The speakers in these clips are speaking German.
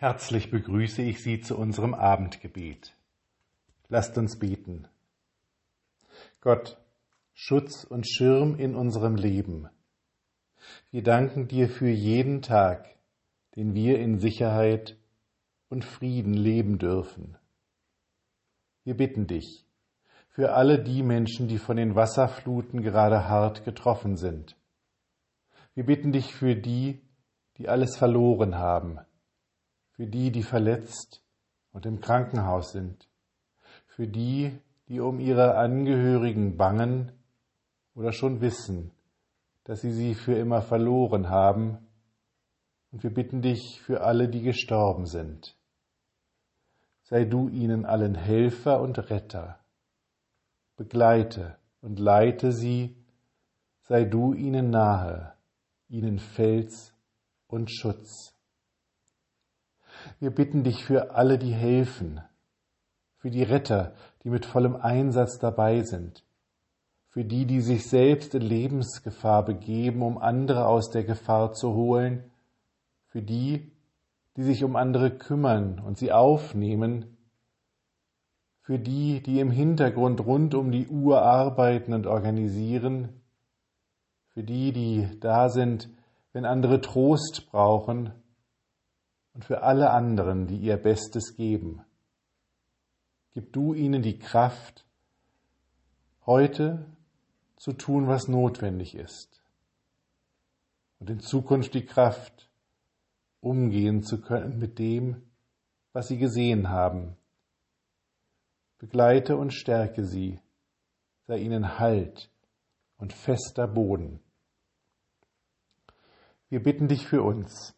Herzlich begrüße ich Sie zu unserem Abendgebet. Lasst uns beten. Gott, Schutz und Schirm in unserem Leben. Wir danken dir für jeden Tag, den wir in Sicherheit und Frieden leben dürfen. Wir bitten dich für alle die Menschen, die von den Wasserfluten gerade hart getroffen sind. Wir bitten dich für die, die alles verloren haben, für die, die verletzt und im Krankenhaus sind, für die, die um ihre Angehörigen bangen oder schon wissen, dass sie sie für immer verloren haben, und wir bitten dich für alle, die gestorben sind. Sei du ihnen allen Helfer und Retter, begleite und leite sie, sei du ihnen nahe, ihnen Fels und Schutz. Wir bitten dich für alle, die helfen, für die Retter, die mit vollem Einsatz dabei sind, für die, die sich selbst in Lebensgefahr begeben, um andere aus der Gefahr zu holen, für die, die sich um andere kümmern und sie aufnehmen, für die, die im Hintergrund rund um die Uhr arbeiten und organisieren, für die, die da sind, wenn andere Trost brauchen und für alle anderen, die ihr Bestes geben. Gib du ihnen die Kraft, heute zu tun, was notwendig ist und in Zukunft die Kraft, umgehen zu können mit dem, was sie gesehen haben. Begleite und stärke sie, sei ihnen Halt und fester Boden. Wir bitten dich für uns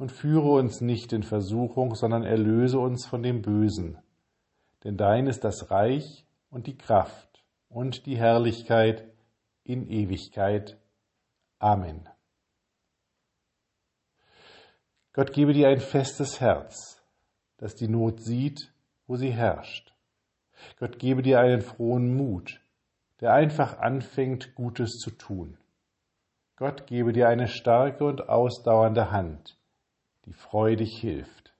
und führe uns nicht in Versuchung, sondern erlöse uns von dem Bösen. Denn dein ist das Reich und die Kraft und die Herrlichkeit in Ewigkeit. Amen. Gott gebe dir ein festes Herz, das die Not sieht, wo sie herrscht. Gott gebe dir einen frohen Mut, der einfach anfängt, Gutes zu tun. Gott gebe dir eine starke und ausdauernde Hand, die freudig hilft.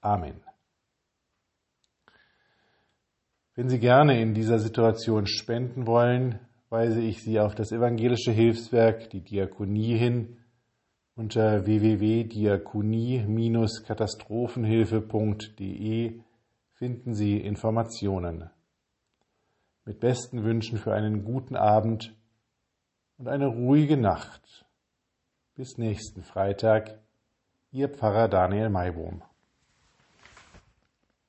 Amen. Wenn Sie gerne in dieser Situation spenden wollen, weise ich Sie auf das evangelische Hilfswerk, die Diakonie hin. Unter www.diakonie-katastrophenhilfe.de finden Sie Informationen. Mit besten Wünschen für einen guten Abend und eine ruhige Nacht. Bis nächsten Freitag. Ihr Pfarrer Daniel Maibohm.